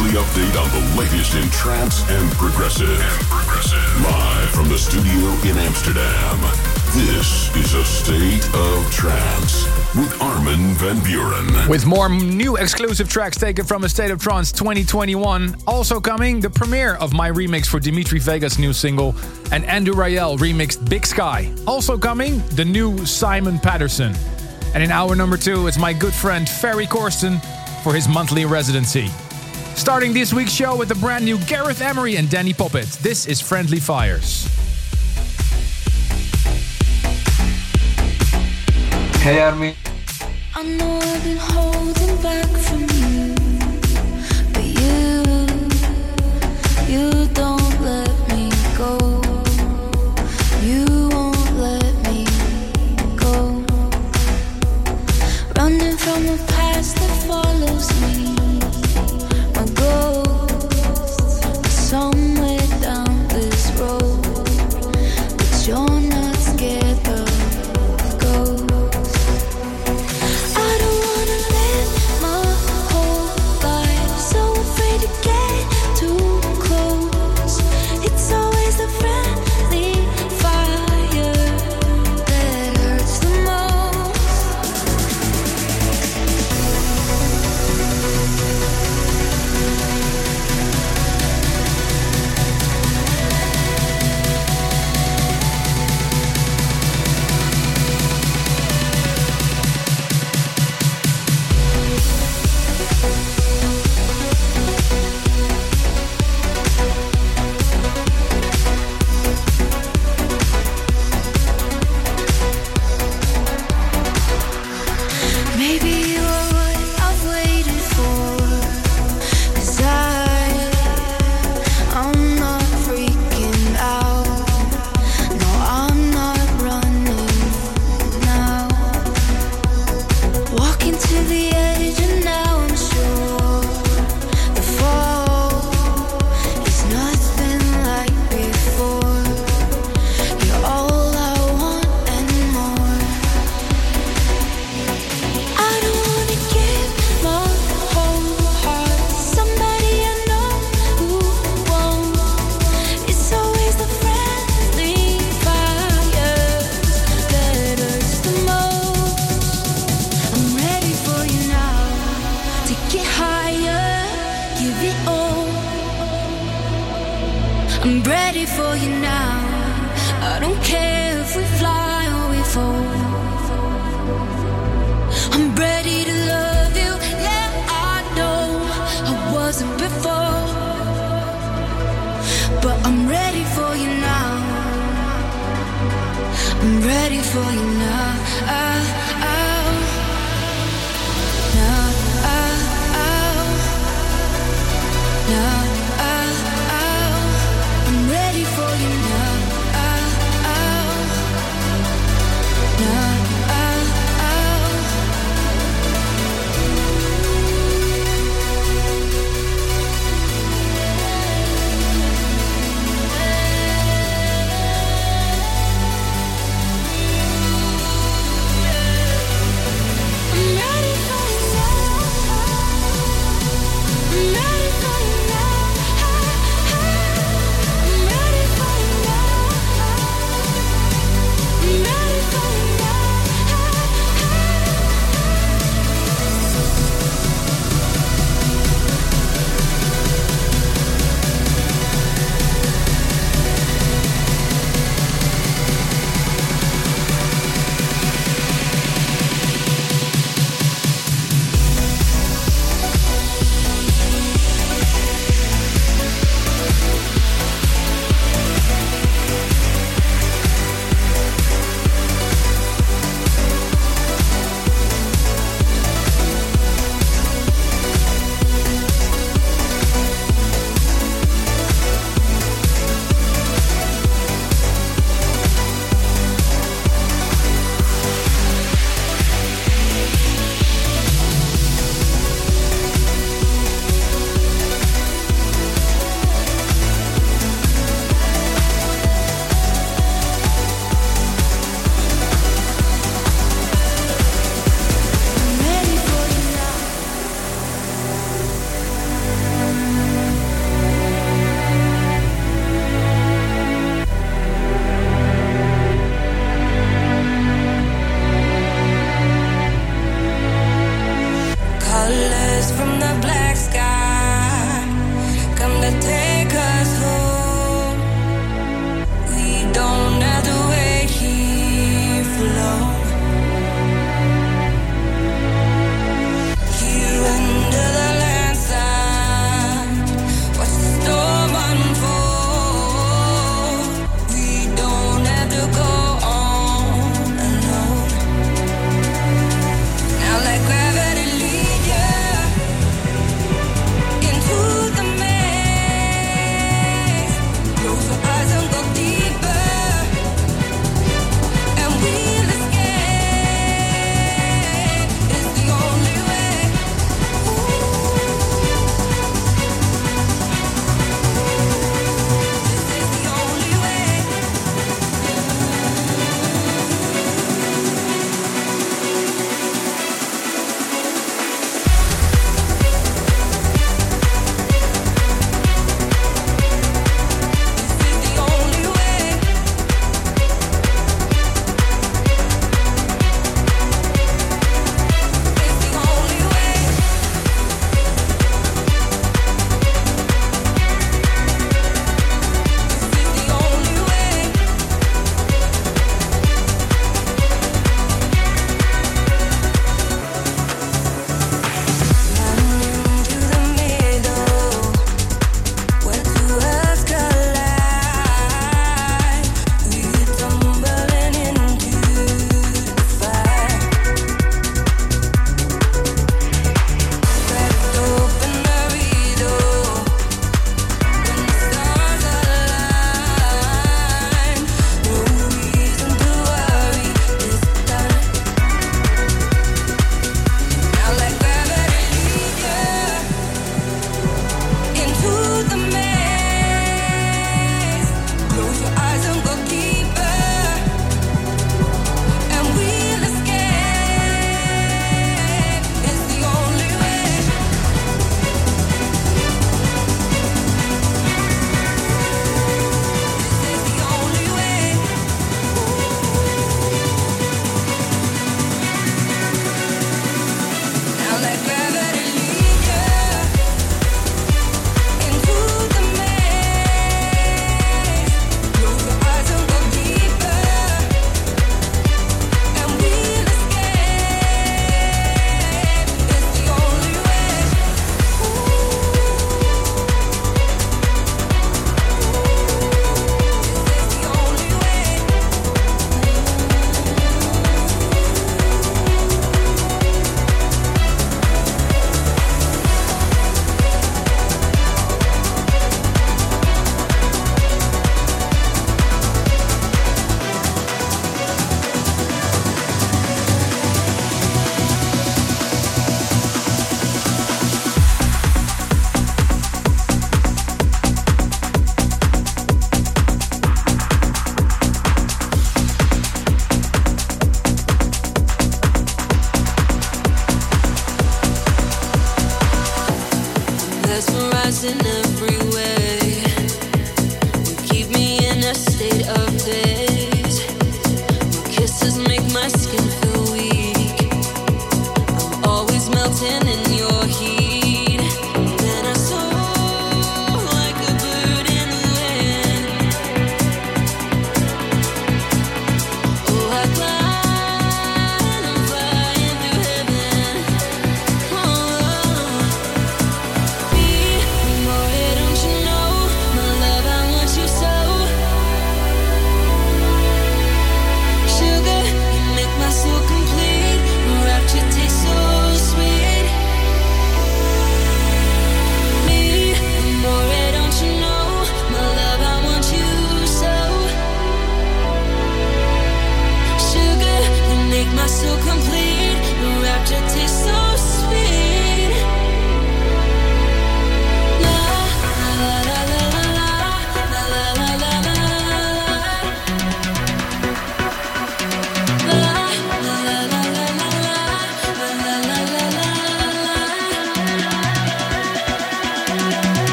Weekly update on the latest in trance and progressive. And progressive. Live from the studio in Amsterdam. This is a state of trance with Armin van Buuren. With more new exclusive tracks taken from A State of Trance 2021. Also coming, the premiere of my remix for Dimitri Vegas' new single, and Andrew Rayel remixed Big Sky. Also coming, the new Simon Patterson. And in hour number two, it's my good friend Ferry Corsten for his monthly residency. Starting this week's show with the brand new Gareth Emery and Danny Poppet. This is Friendly Fires. Hey Armin. I know I've been holding back from you, but you, you don't let me go. You won't let me go. Running from a past that follows me. My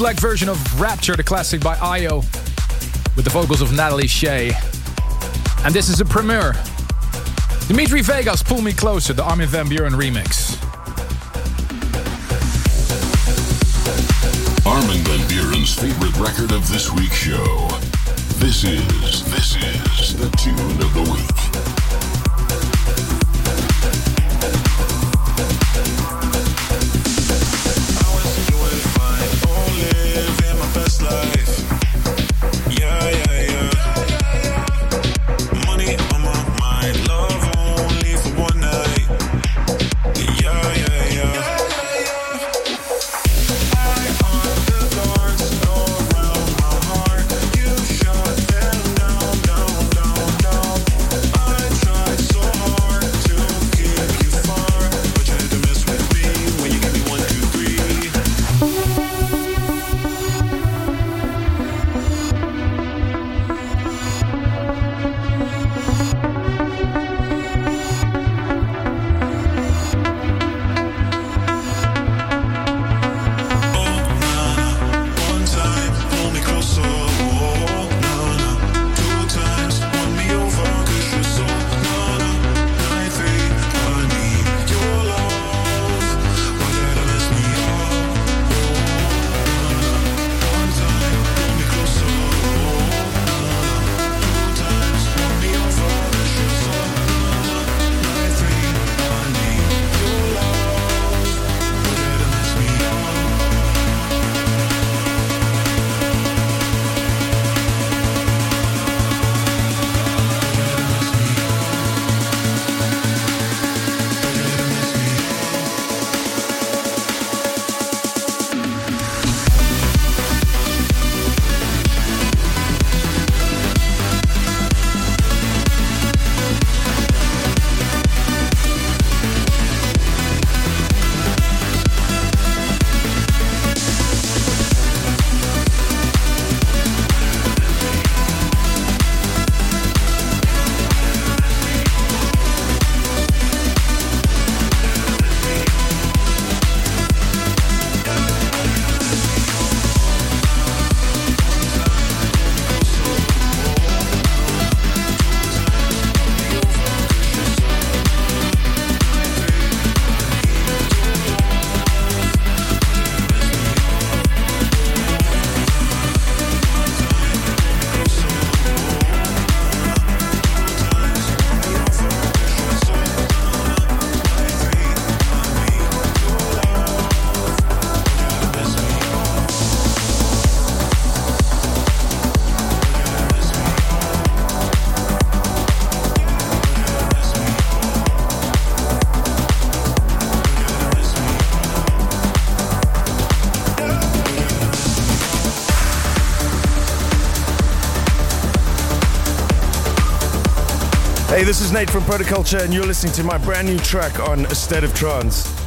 bootleg version of Rapture, the classic by Io, with the vocals of Natalie Shea. And this is a premiere. Dimitri Vegas, Pull Me Closer, the Armin Van Buuren remix. Armin Van Buuren's favorite record of this week's show. This is, this is the tune of the week. is Nate from Protoculture, and you're listening to my brand new track on A State of Trance.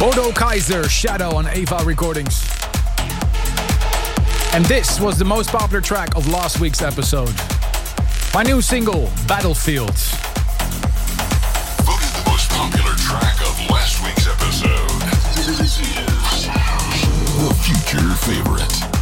Bodo Kaiser, Shadow on Ava Recordings. And this was the most popular track of last week's episode. My new single, Battlefield. Voted the most popular track of last week's episode. This is the future favorite.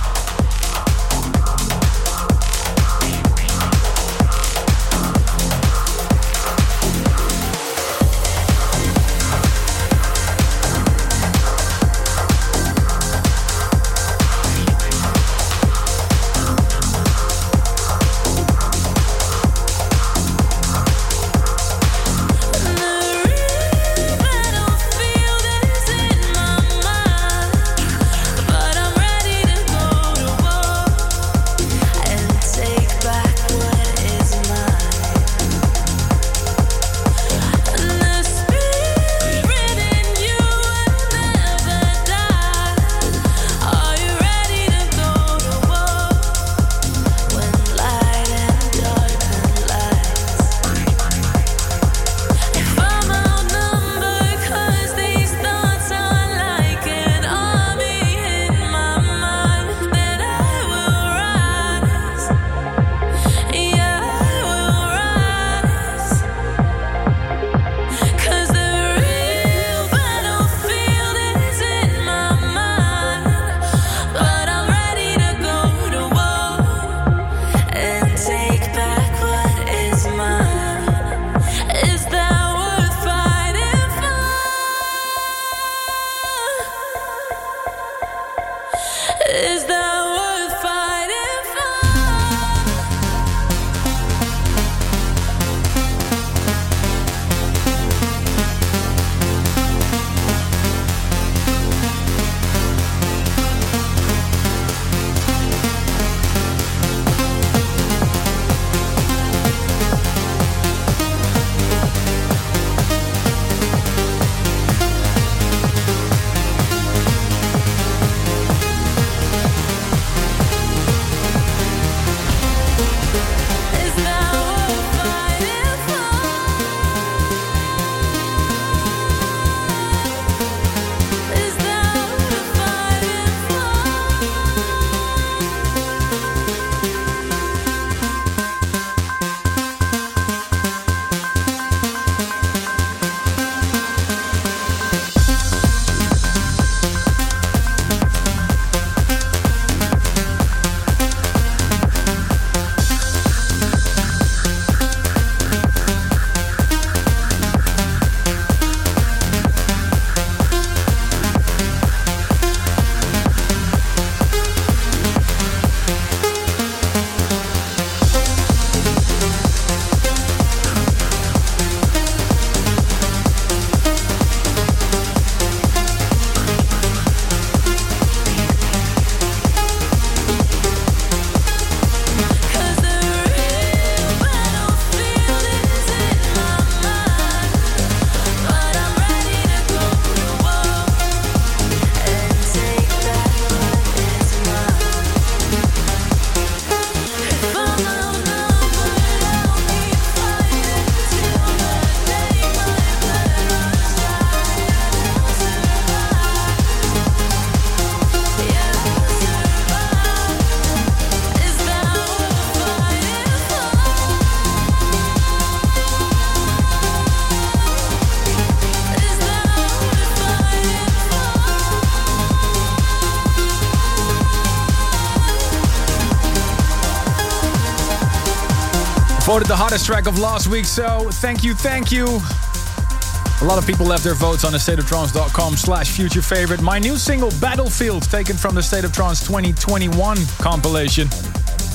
Voted the hottest track of last week, so thank you, thank you. A lot of people left their votes on the stateoftrance.com slash future favorite. My new single, Battlefield, taken from the State of Trance 2021 compilation.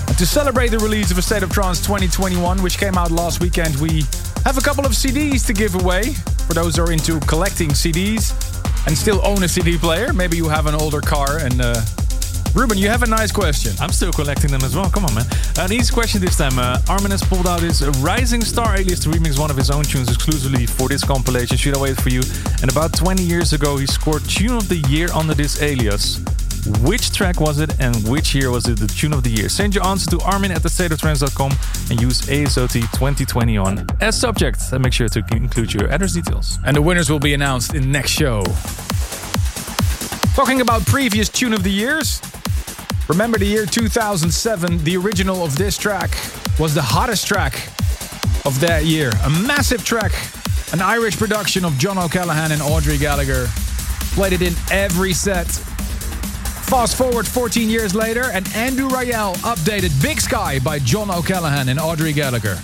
And to celebrate the release of A State of Trance 2021, which came out last weekend, we have a couple of CDs to give away. For those who are into collecting CDs and still own a CD player, maybe you have an older car and uh, Ruben, you have a nice question. I'm still collecting them as well. Come on, man. An easy question this time. Uh, Armin has pulled out his Rising Star alias to remix one of his own tunes exclusively for this compilation. Should I wait for you? And about 20 years ago, he scored Tune of the Year under this alias. Which track was it and which year was it the tune of the year? Send your answer to armin at thestateoftrance.com and use ASOT 2020 on as subject. And make sure to include your address details. And the winners will be announced in next show. Talking about previous tune of the years. Remember the year 2007, the original of this track was the hottest track of that year. A massive track, an Irish production of John O'Callaghan and Audrey Gallagher. Played it in every set. Fast forward 14 years later, and Andrew Rayel updated Big Sky by John O'Callaghan and Audrey Gallagher.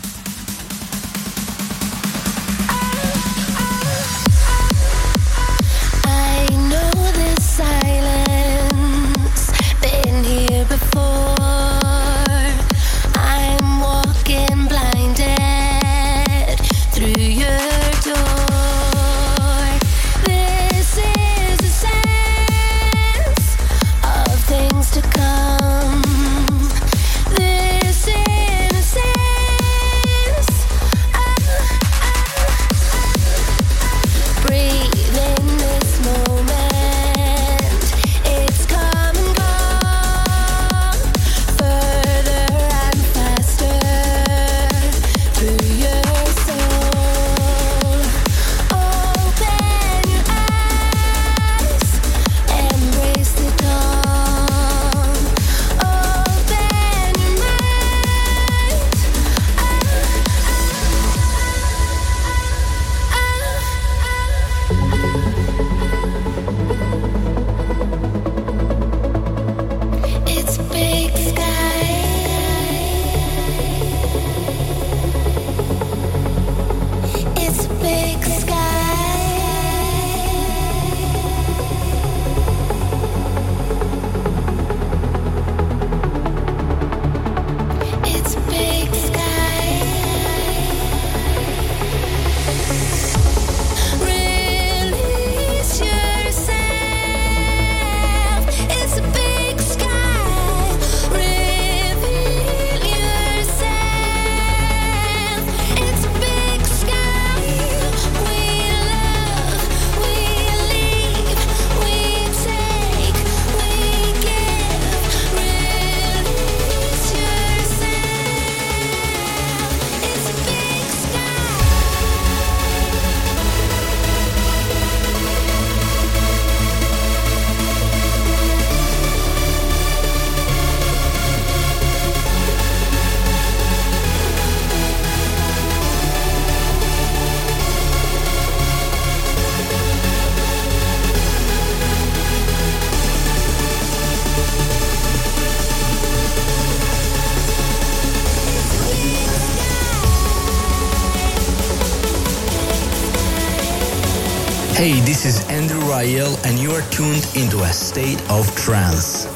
Rael, and you are tuned into a state of trance.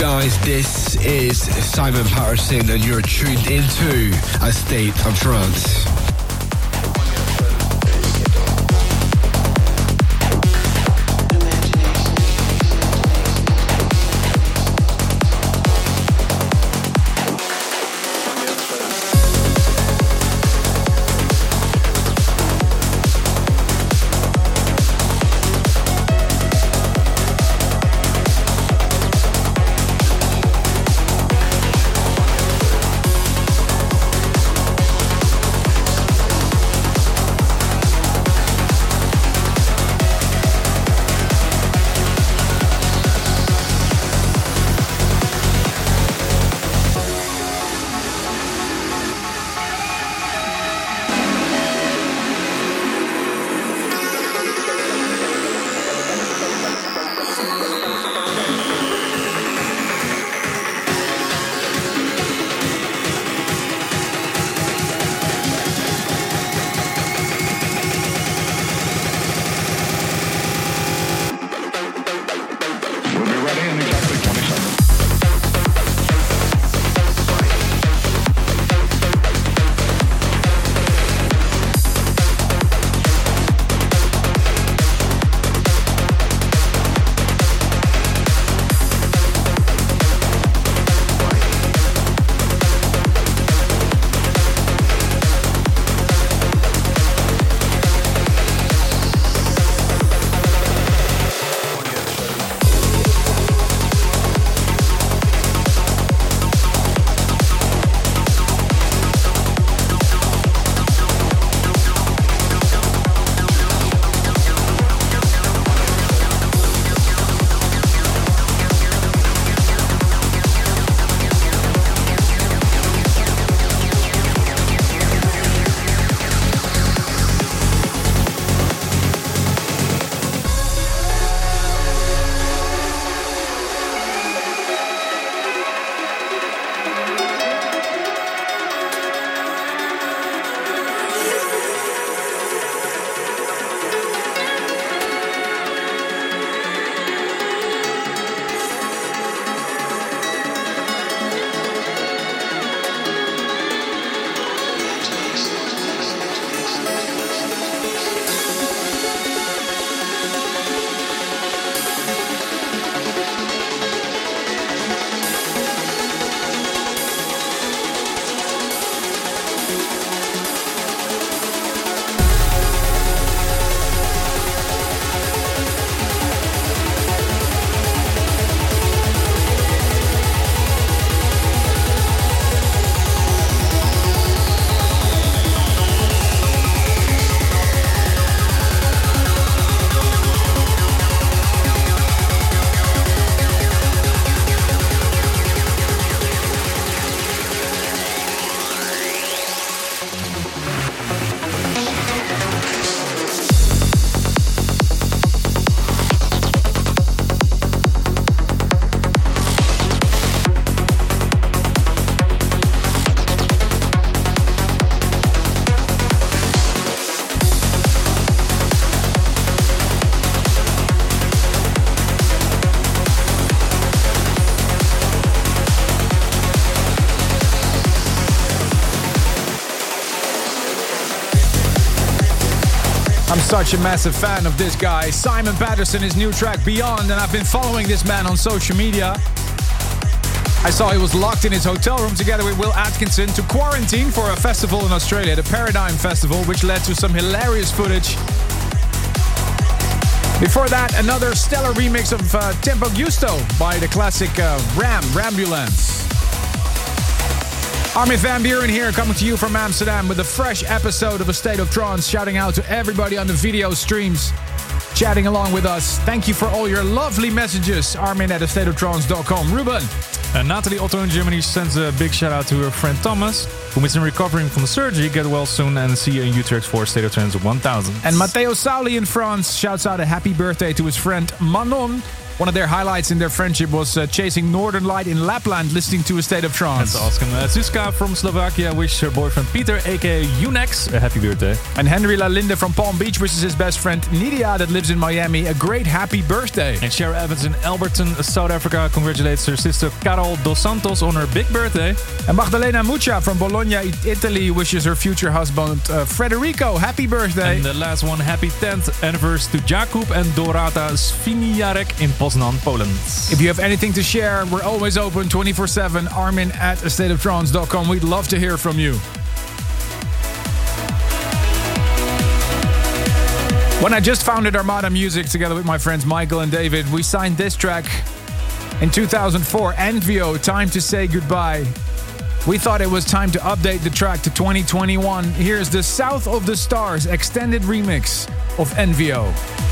Guys? This is Simon Patterson, and you're tuned into a state of trance. Such a massive fan of this guy, Simon Patterson, his new track Beyond, and I've been following this man on social media. I saw he was locked in his hotel room together with Will Atkinson to quarantine for a festival in Australia, the Paradigm Festival, which led to some hilarious footage. Before that, another stellar remix of uh, Tempo Giusto by the classic uh, Ram, Rambulance. Armin van Buuren here, coming to you from Amsterdam with a fresh episode of A State of Trance. Shouting out to everybody on the video streams, chatting along with us. Thank you for all your lovely messages. Armin at astateoftrance.com. Ruben. And Natalie Otto in Germany sends a big shout out to her friend Thomas, who is in recovering from surgery. Get well soon and see you in Utrecht for State of Trance 1000. And Matteo Sauli in France shouts out a happy birthday to his friend Manon. One of their highlights in their friendship was uh, chasing Northern Light in Lapland, listening to a state of trance. That's awesome. Uh, Zuzka from Slovakia wishes her boyfriend Peter, aka Unex, a happy birthday. And Henry Lalinde from Palm Beach wishes his best friend Nidia, that lives in Miami, a great happy birthday. And Cher Evans in Alberton, South Africa, congratulates her sister Carol Dos Santos on her big birthday. And Magdalena Muccia from Bologna, Italy, wishes her future husband uh, Federico happy birthday. And the last one, happy 10th anniversary to Jakub and Dorata Sviniarek in Poznan, Poland. If you have anything to share, we're always open 24 7. Armin at stateoftrance.com. We'd love to hear from you. When I just founded Armada Music together with my friends Michael and David, we signed this track in 2004 Envio, Time to Say Goodbye. We thought it was time to update the track to 2021. Here's the South of the Stars extended remix of Envio.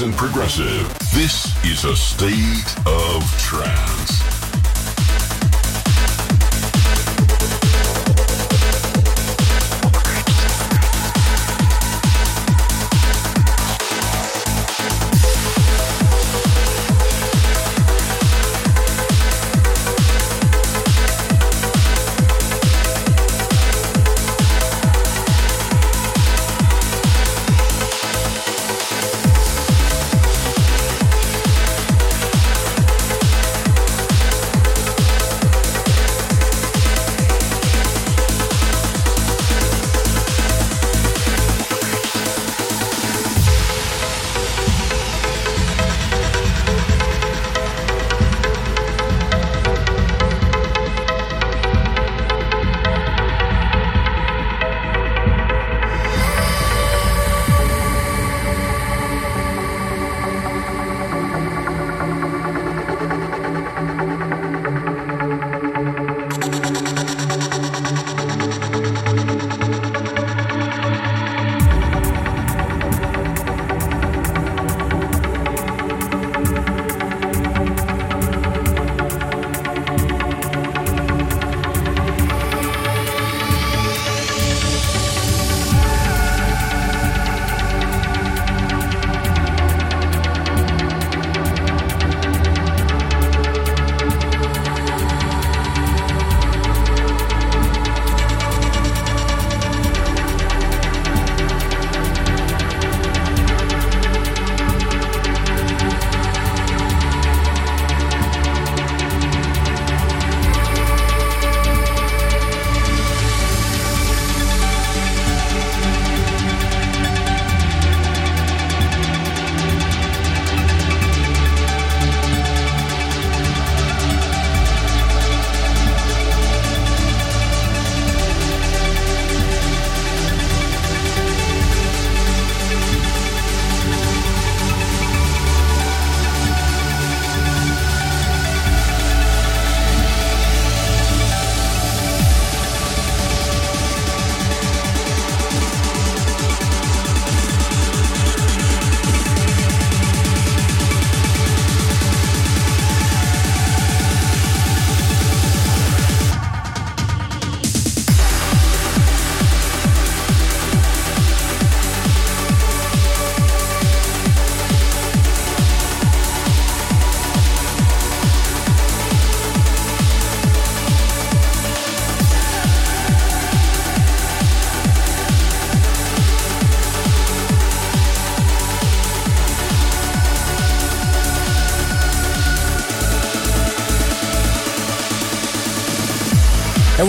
And progressive. This is a state of trance.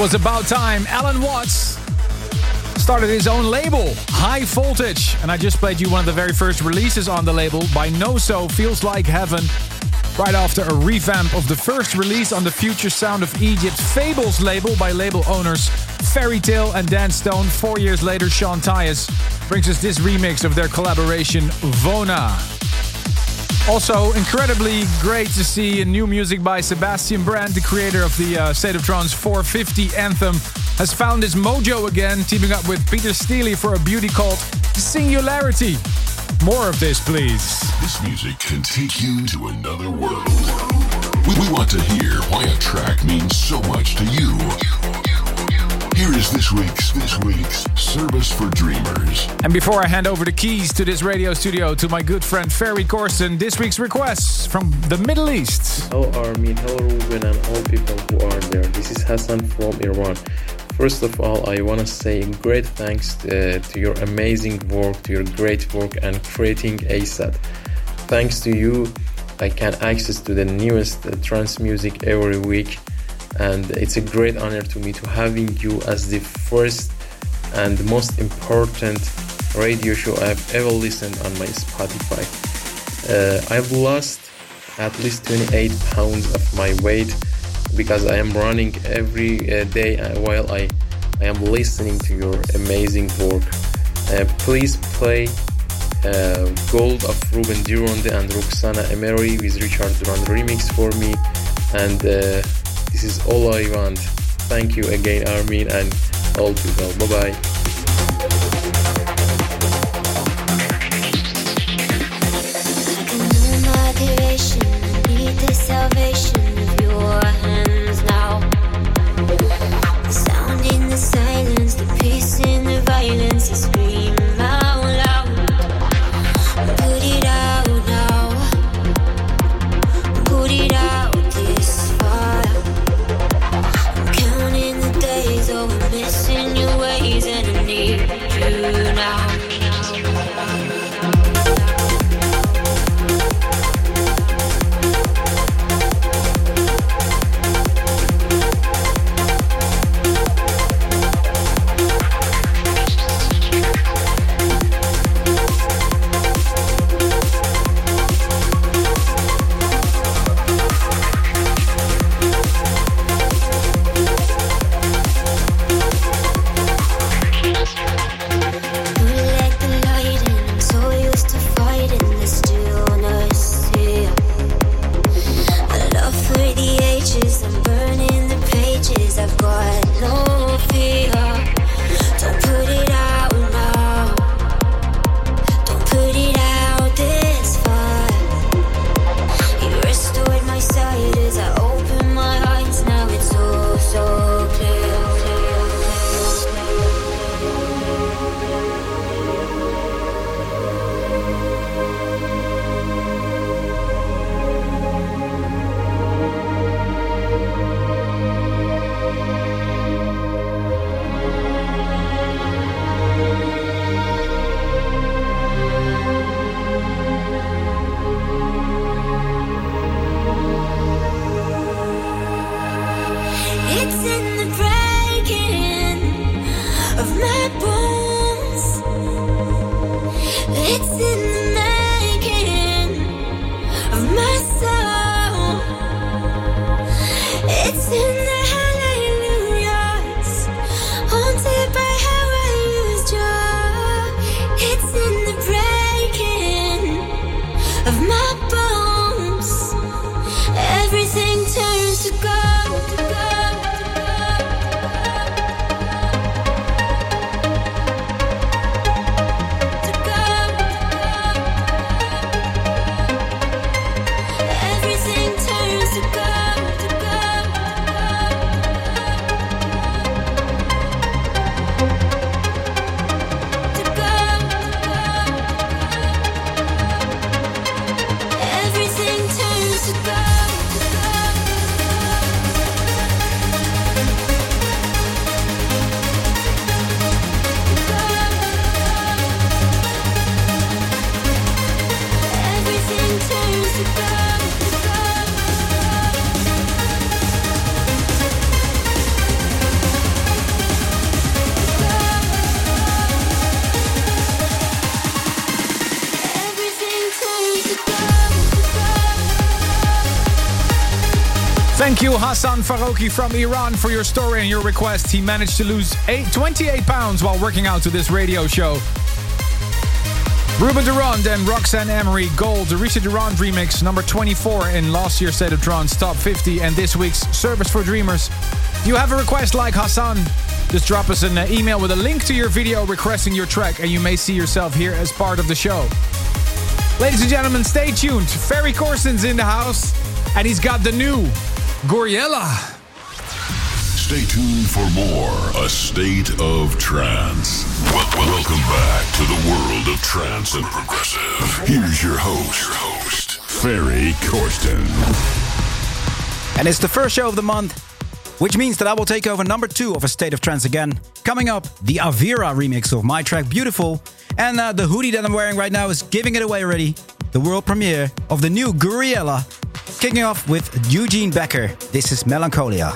Was about time. Allen Watts started his own label, High Voltage. And I just played you one of the very first releases on the label by No So Feels Like Heaven. Right after a revamp of the first release on the Future Sound of Egypt Fables label by label owners Ferry Tayle and Dan Stone. Four years later, Sean Tyas brings us this remix of their collaboration, Vona. Also, incredibly great to see a new music by Sebastian Brandt, the creator of the uh, State of Trance 450 anthem, has found his mojo again, teaming up with Peter Steely for a beauty called Singularity. More of this, please. This music can take you to another world. We want to hear why a track means so much to you. Here is this week's this week's service for dreamers. And before I hand over the keys to this radio studio to my good friend Ferry Corsten, this week's requests from the Middle East. Hello Armin, hello Ruben and all people who are there. This is Hassan from Iran. First of all, I want to say great thanks uh, to your amazing work, to your great work and creating ASOT. Thanks to you, I can access to the newest uh, trance music every week and it's a great honor to me to having you as the first and most important radio show I've ever listened on my Spotify. Uh, I've lost at least 28 pounds of my weight because I am running every uh, day while I, I am listening to your amazing work. Uh, please play uh, Gold of Ruben de Ronde and Roxanne Emery with Richard Durand remix for me and uh, this is all I want. Thank you again, Armin, and all people. Bye bye. You, Hassan Farouki from Iran, for your story and your request. He managed to lose eight, 28 pounds while working out to this radio show. Ruben de Ronde and Roxanne Emery Gold, the Risha Durand remix, number 24 in last year's State of Trance Top 50 and this week's Service for Dreamers. If you have a request like Hassan, just drop us an uh, email with a link to your video requesting your track and you may see yourself here as part of the show. Ladies and gentlemen, stay tuned. Ferry Corsten's in the house and he's got the new Gouryella. Stay tuned for more A State of Trance. Wel- welcome back to the world of trance and progressive. Here's your host, your host, Ferry Corsten. And it's the first show of the month, which means that I will take over number two of A State of Trance again. Coming up, the Avira remix of my track Beautiful. And uh, the hoodie that I'm wearing right now is giving it away already. The world premiere of the new Gouryella. Kicking off with Eugene Becker. This is Melancholia.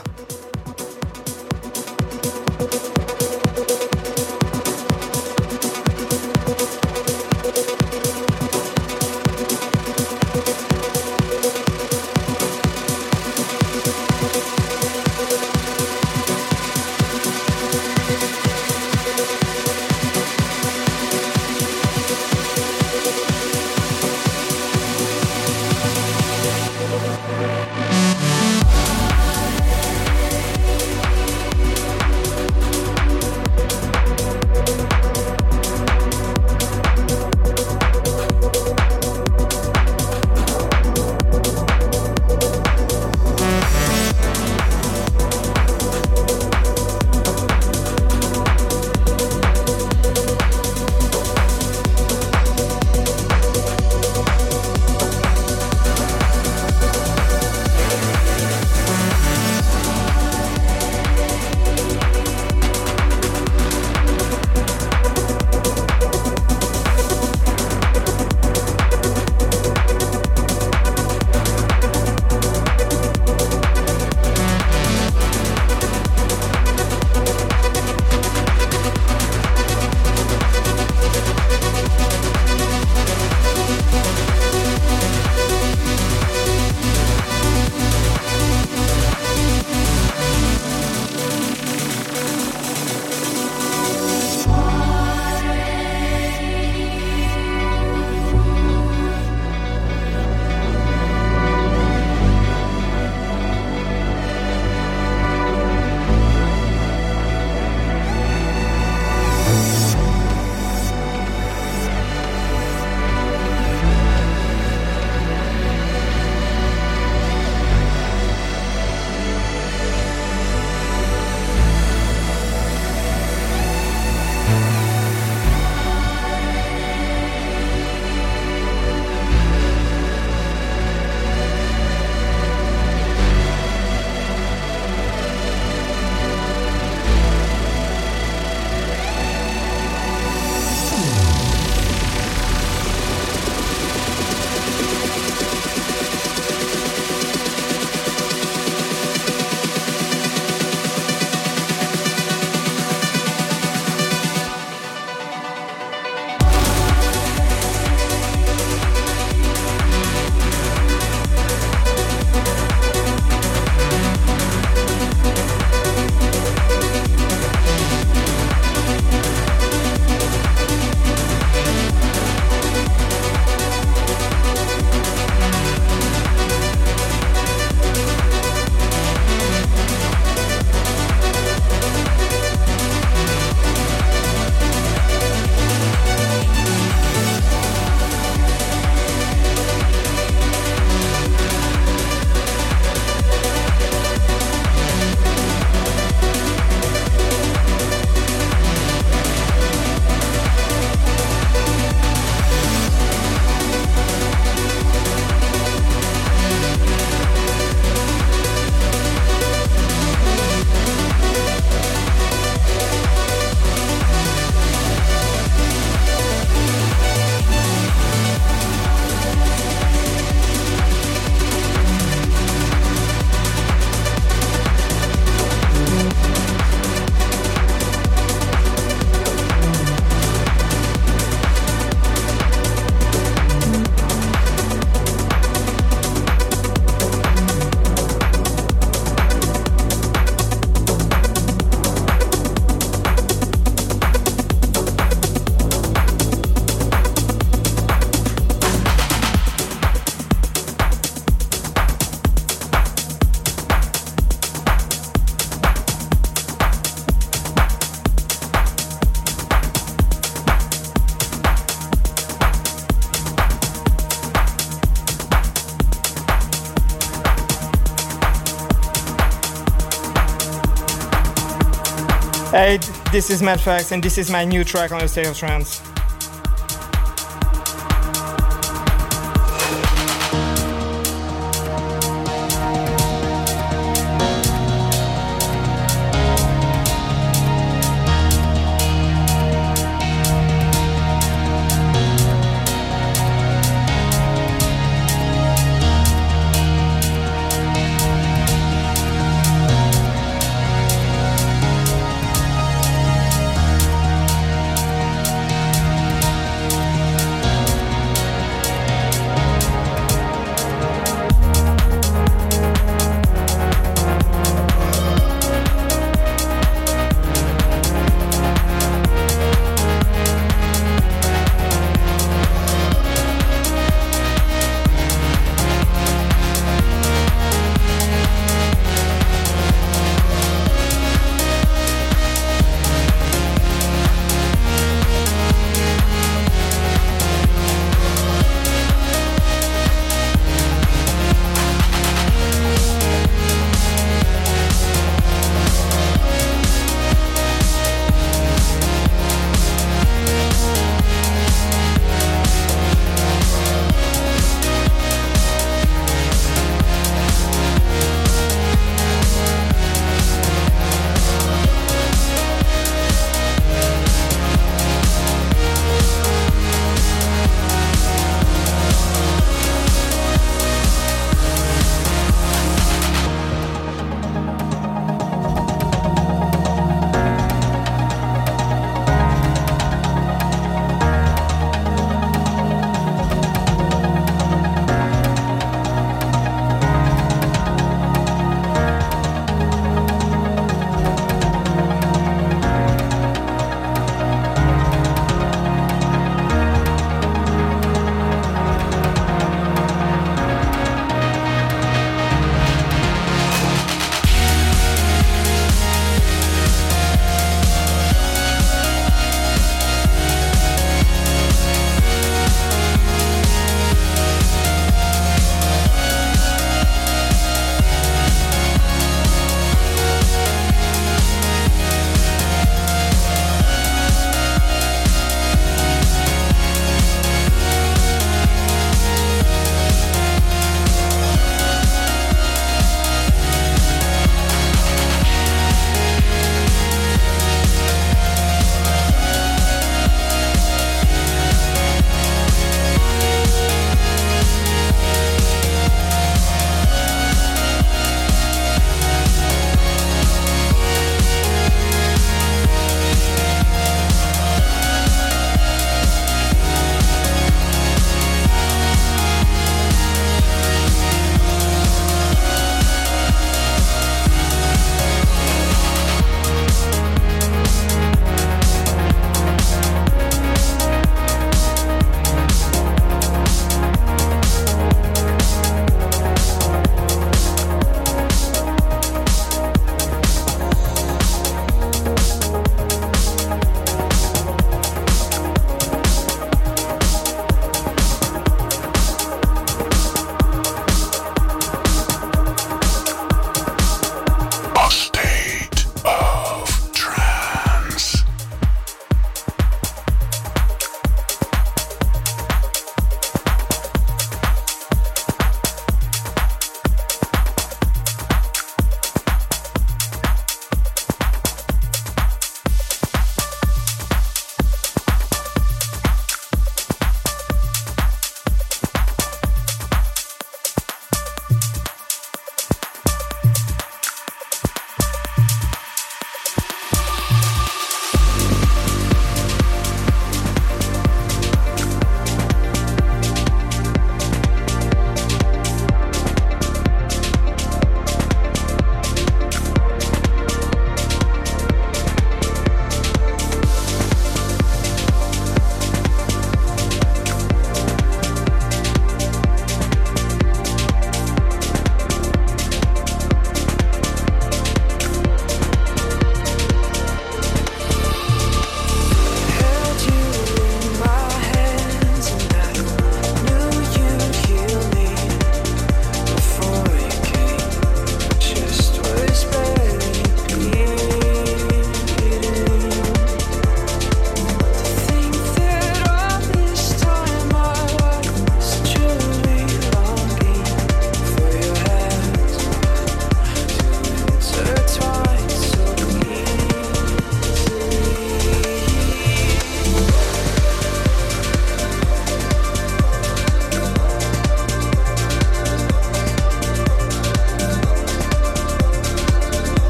This is Matt Fax, and this is my new track on the State of Trance.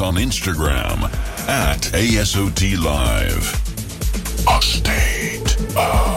On Instagram at ASOT Live. A state of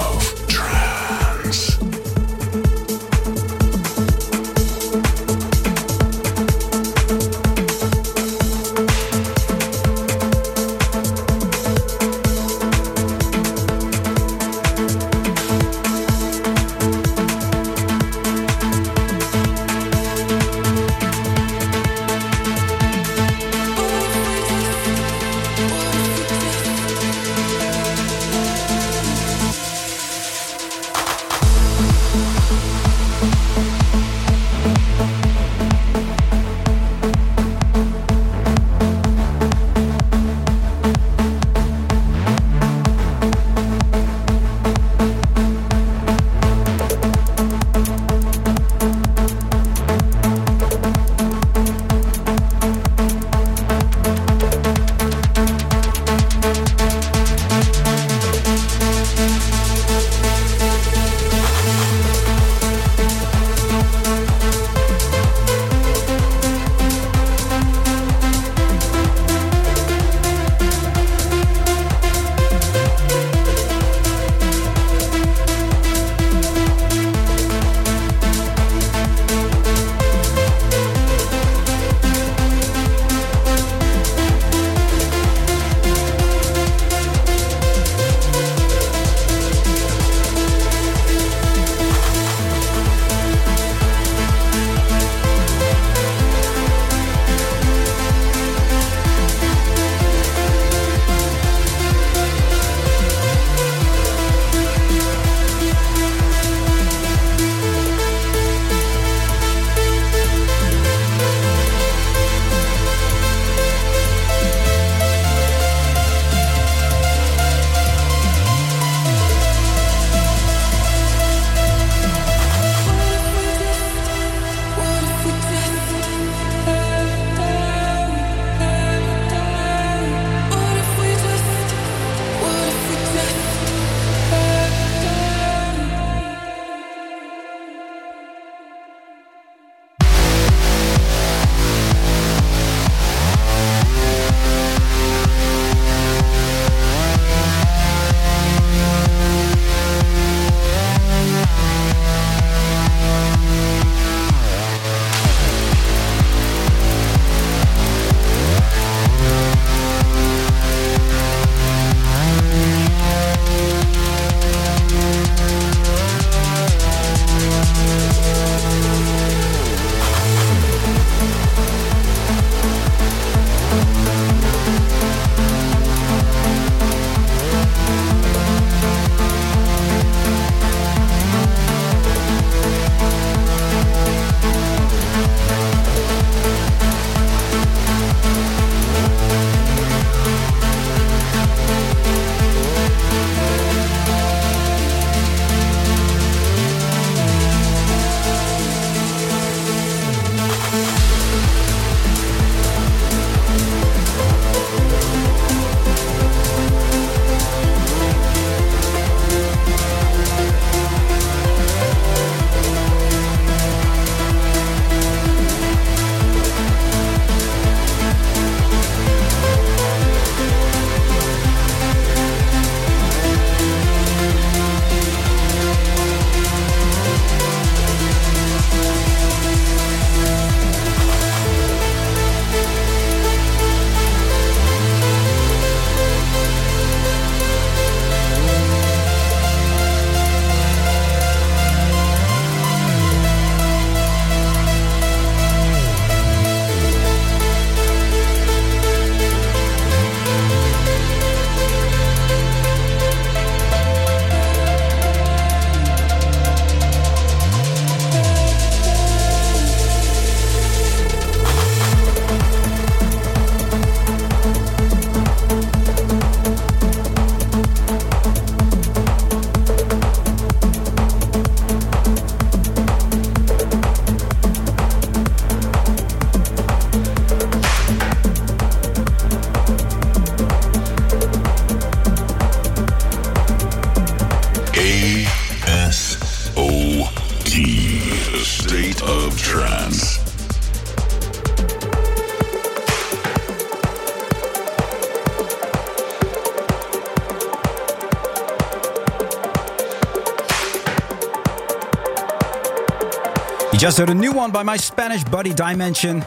heard a new one by my Spanish buddy Dimension.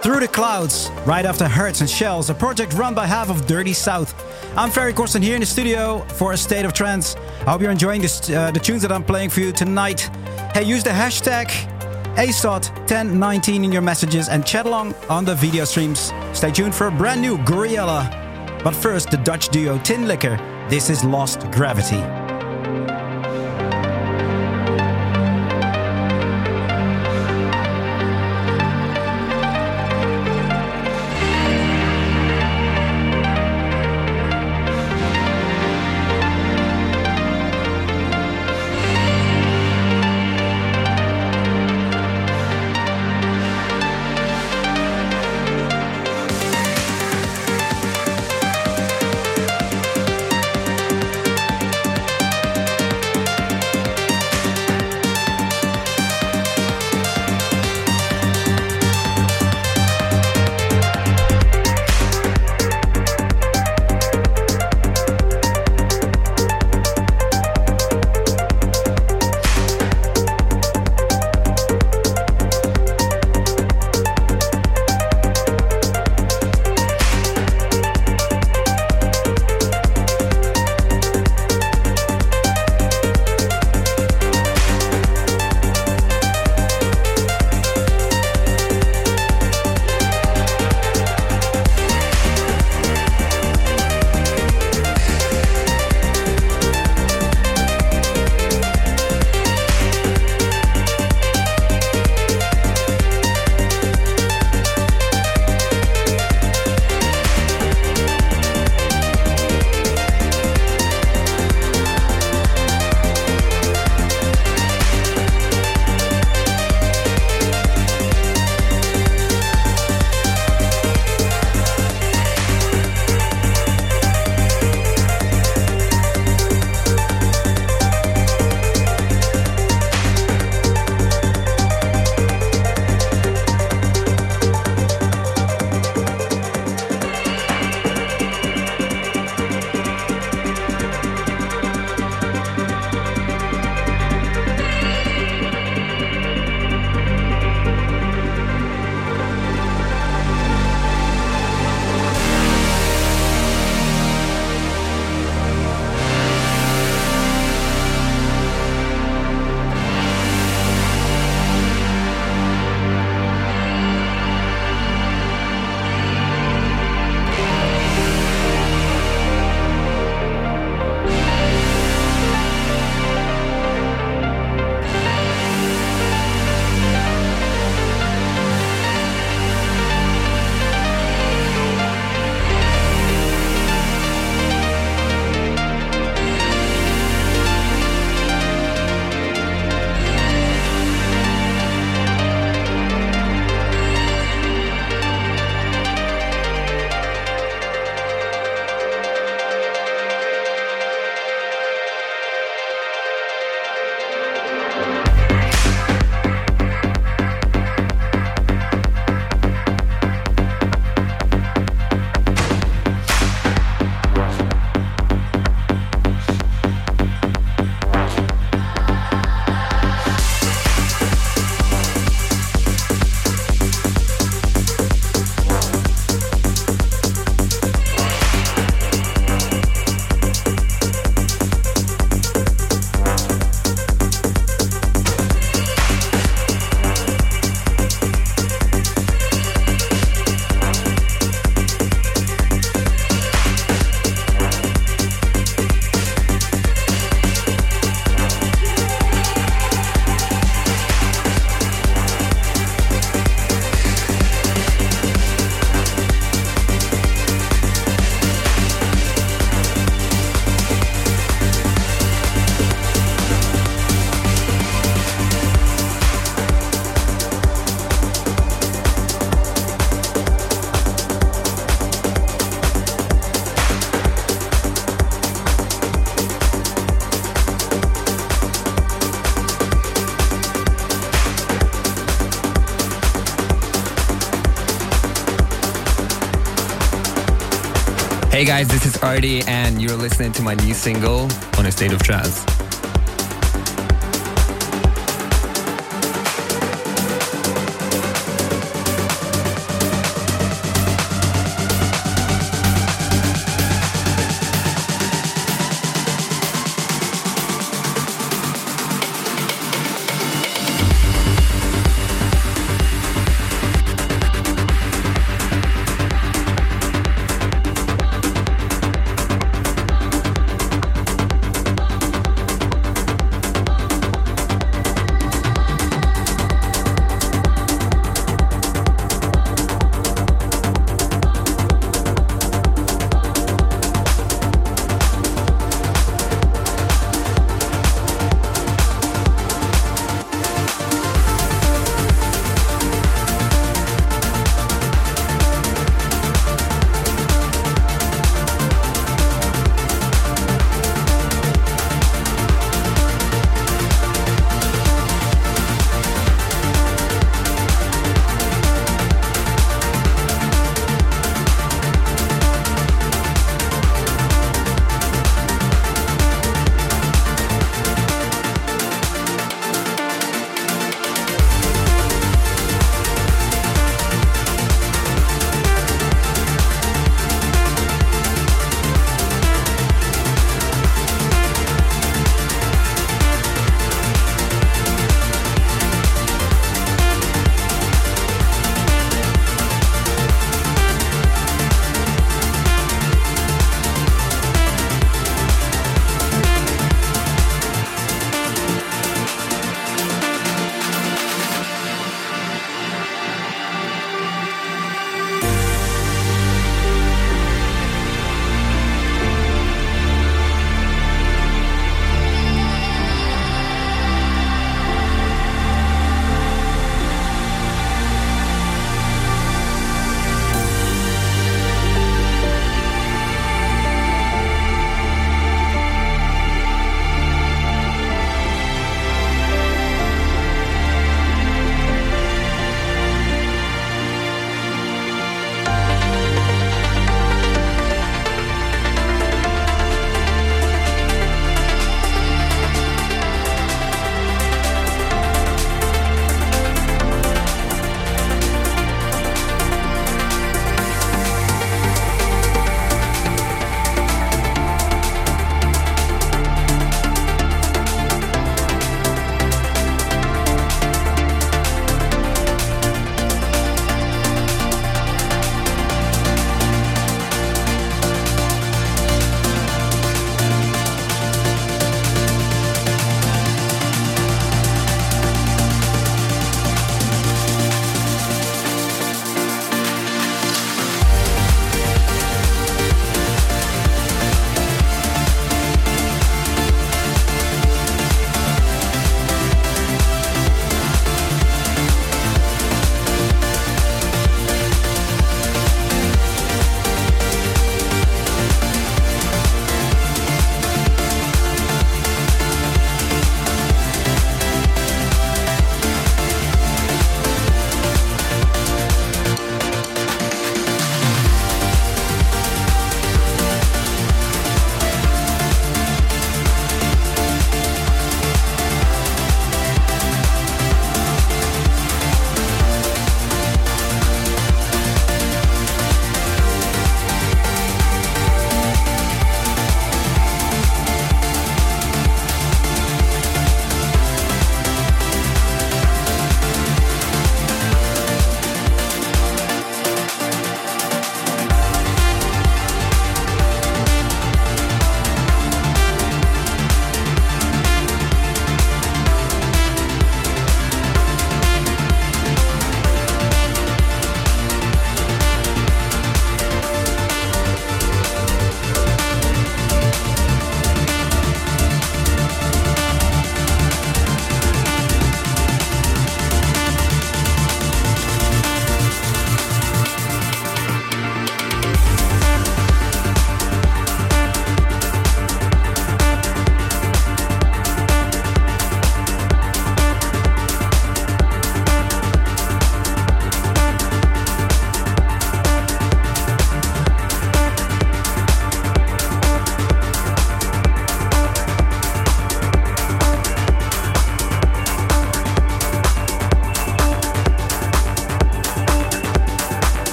Through the Clouds, right after Hertz and Shells, a project run by half of Dirty South. I'm Ferry Corsten here in the studio for a state of trance. I hope you're enjoying this, uh, the tunes that I'm playing for you tonight. Hey, use the hashtag ASOT1019 in your messages and chat along on the video streams. Stay tuned for a brand new Gouryella. But first, the Dutch duo Tin Liquor. This is Lost Gravity. Hey guys, this is Arty, and you're listening to my new single on a state of trance.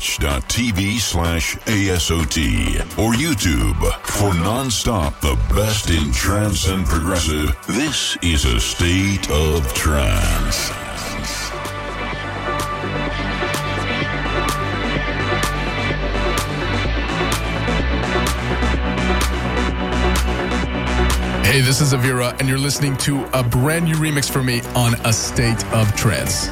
twitch.tv slash ASOT or YouTube for non-stop the best in trance and progressive. This is a state of trance. Hey, this is Avira, and you're listening to a brand new remix for me on A State of Trance.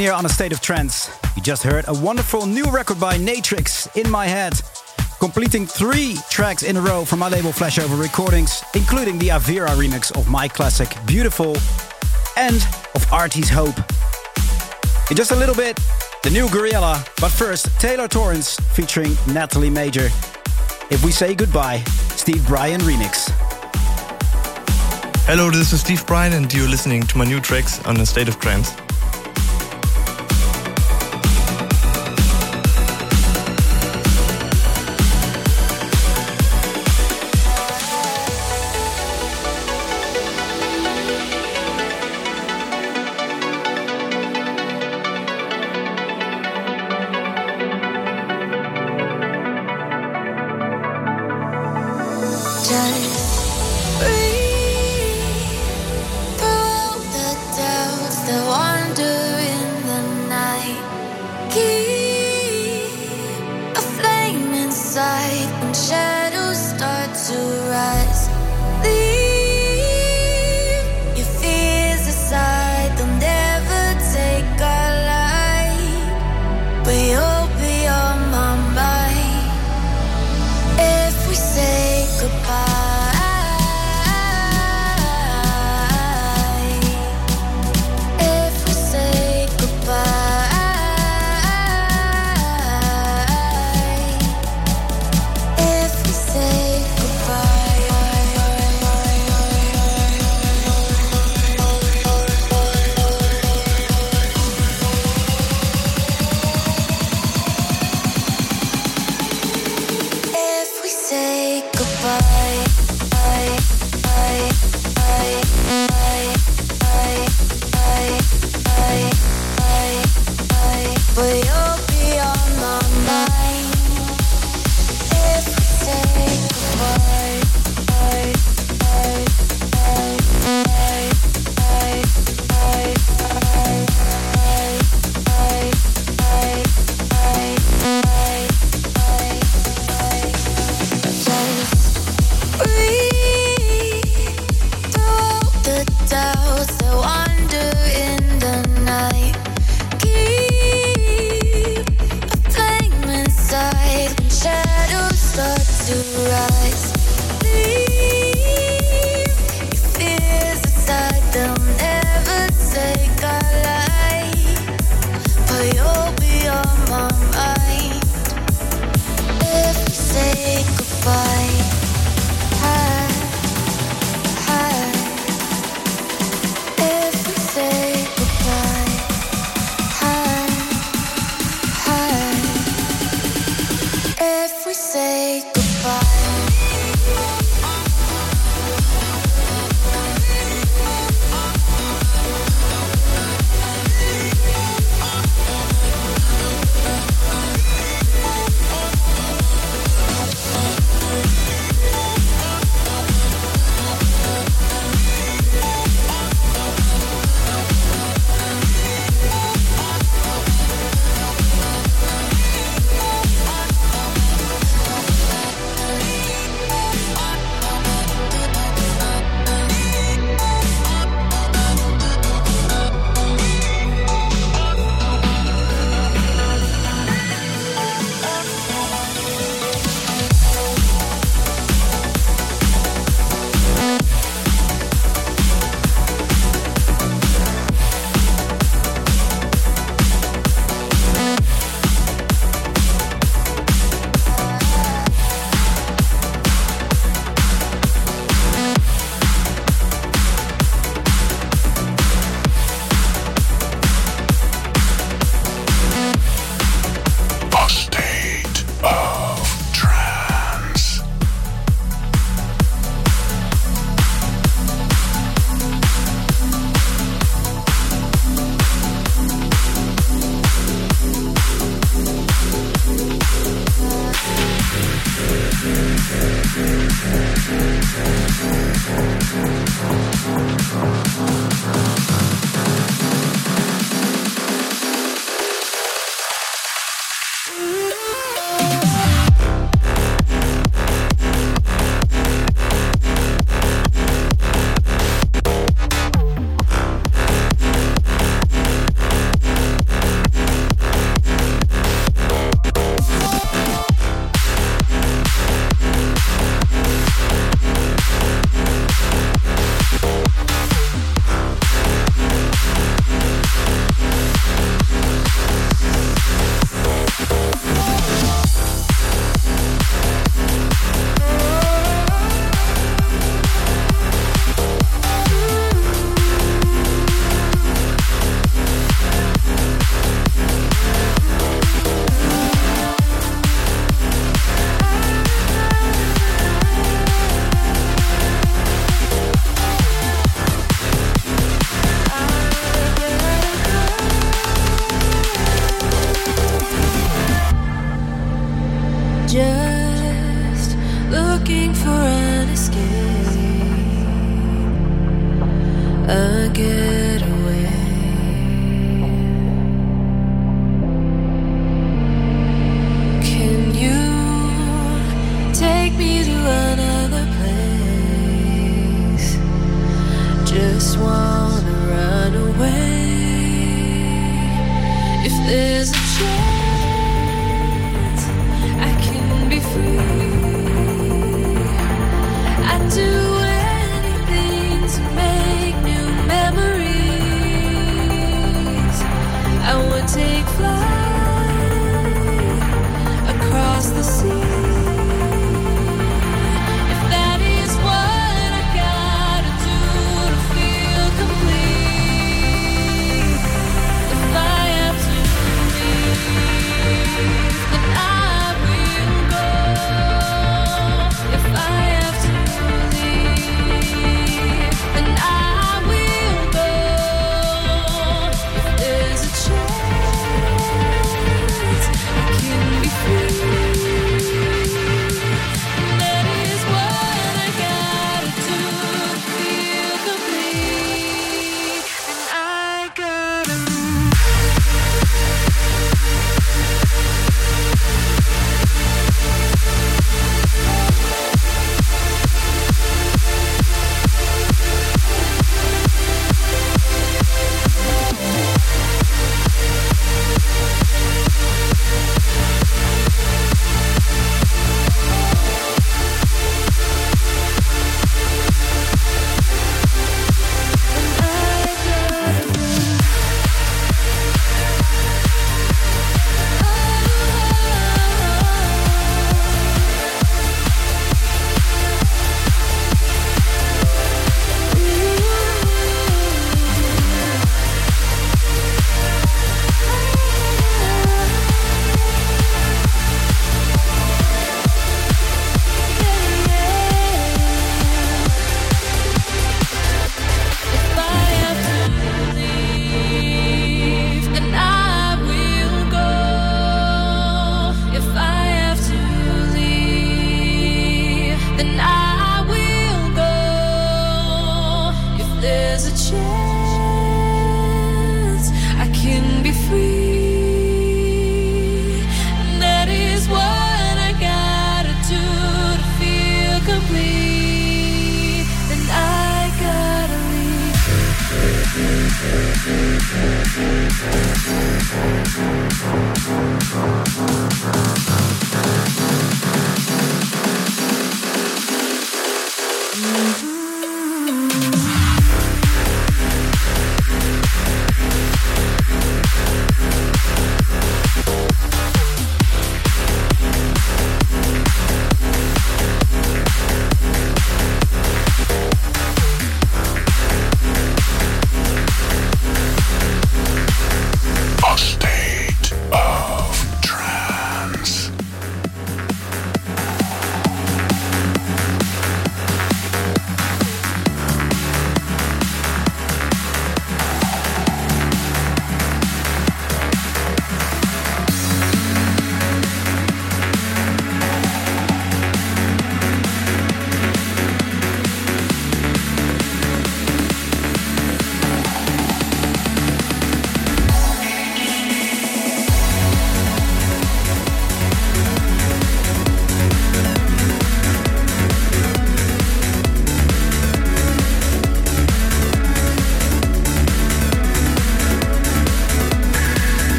Here on A State of Trance. You just heard a wonderful new record by Natrix, In My Head, completing three tracks in a row from my label Flashover Recordings, including the Avira remix of my classic Beautiful and of Arty's Hope. In just a little bit, the new Gouryella, but first, Taylor Torrence featuring Natalie Major. If we say goodbye, Steve Brian remix. Hello, this is Steve Brian, and you're listening to my new tracks on A State of Trance.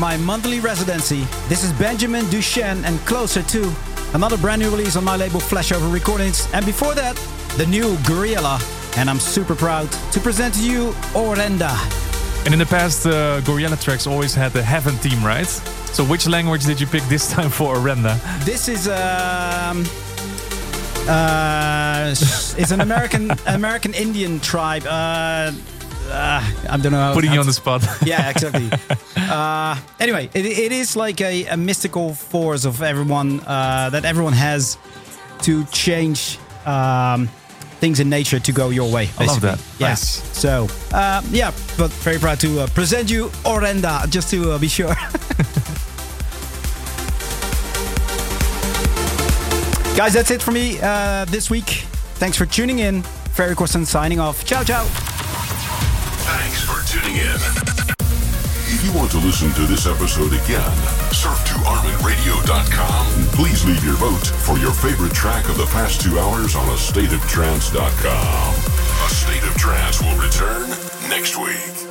My monthly residency. This is Benjamin Duchenne and Closer to. Another brand new release on my label Flashover Recordings. And before that, the new Gouryella. And I'm super proud to present to you Orenda. And in the past, uh, Gouryella tracks always had the Heaven theme, right? So which language did you pick this time for Orenda? This is um uh it's an American American Indian tribe. Uh, uh, I don't know. Putting you on the spot. yeah, exactly. uh, anyway, it, it is like a, a mystical force of everyone uh, that everyone has to change um, things in nature to go your way. I love basically. that. Yeah. Nice. So uh, yeah, but very proud to uh, present you Orenda, just to uh, be sure. Guys, that's it for me uh, this week. Thanks for tuning in. Ferry Corsten signing off. Ciao, ciao. Thanks for tuning in. You want to listen to this episode again, surf to ArminRadio.com and please leave your vote for your favorite track of the past two hours on AstateOfTrance.com. A State of Trance will return next week.